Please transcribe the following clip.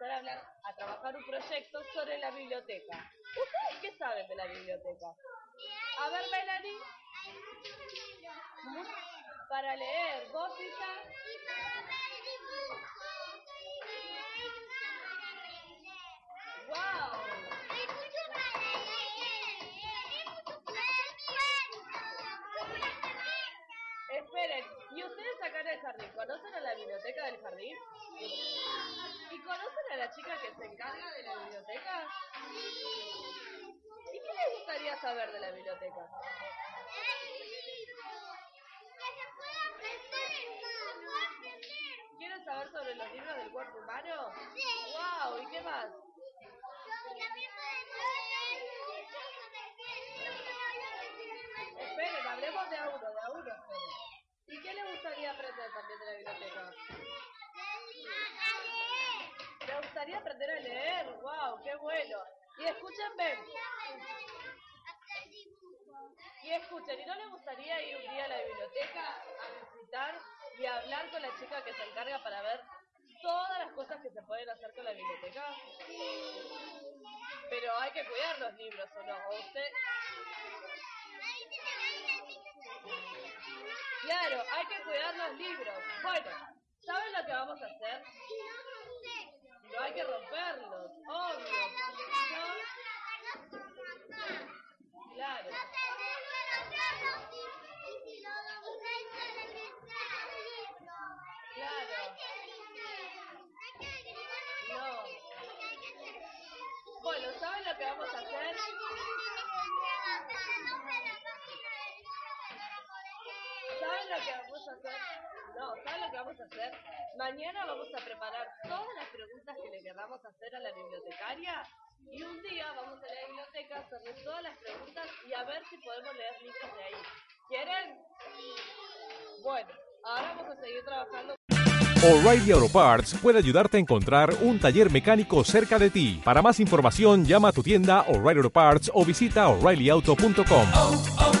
Vamos a empezar a trabajar un proyecto sobre la biblioteca. ¿Ustedes qué saben de la biblioteca? A ver, Melanie. Para leer, vos, Isa. ¡Wow! Esperen, ¿y ustedes acá en el jardín conocen a la biblioteca del jardín? ¿Y conocen a la chica que se encarga de la biblioteca? ¿Y qué les gustaría saber de la biblioteca? ¿Quieren saber sobre los libros del cuerpo humano? ¡Wow! ¿Y qué más? Esperen, hablemos de a uno, de a uno. esperen. ¿Y qué le gustaría aprender también de la biblioteca? ¿Le gustaría aprender a leer? ¡Wow! ¡Qué bueno! Y escúchenme. Y escuchen, ¿y no le gustaría ir un día a la biblioteca a visitar y hablar con la chica que se encarga para ver todas las cosas que se pueden hacer con la biblioteca? Pero hay que cuidar los libros, ¿o no? ¿O usted? Claro, hay que cuidar los libros. Bueno, ¿saben lo que vamos a hacer? No hay que romperlos, obvio. ¿no? Claro. Claro. No. Bueno, ¿saben lo que vamos a hacer? ¿Saben lo que vamos a hacer? No, ¿saben lo que vamos a hacer? Mañana vamos a preparar todas las preguntas que le queramos hacer a la bibliotecaria y un día vamos a la biblioteca a hacerle todas las preguntas y a ver si podemos leer libros de ahí. ¿Quieren? Bueno, ahora vamos a seguir trabajando. O'Reilly Auto Parts puede ayudarte a encontrar un taller mecánico cerca de ti. Para más información, llama a tu tienda O'Reilly Auto Parts o visita oreillyauto.com. O'Reilly Auto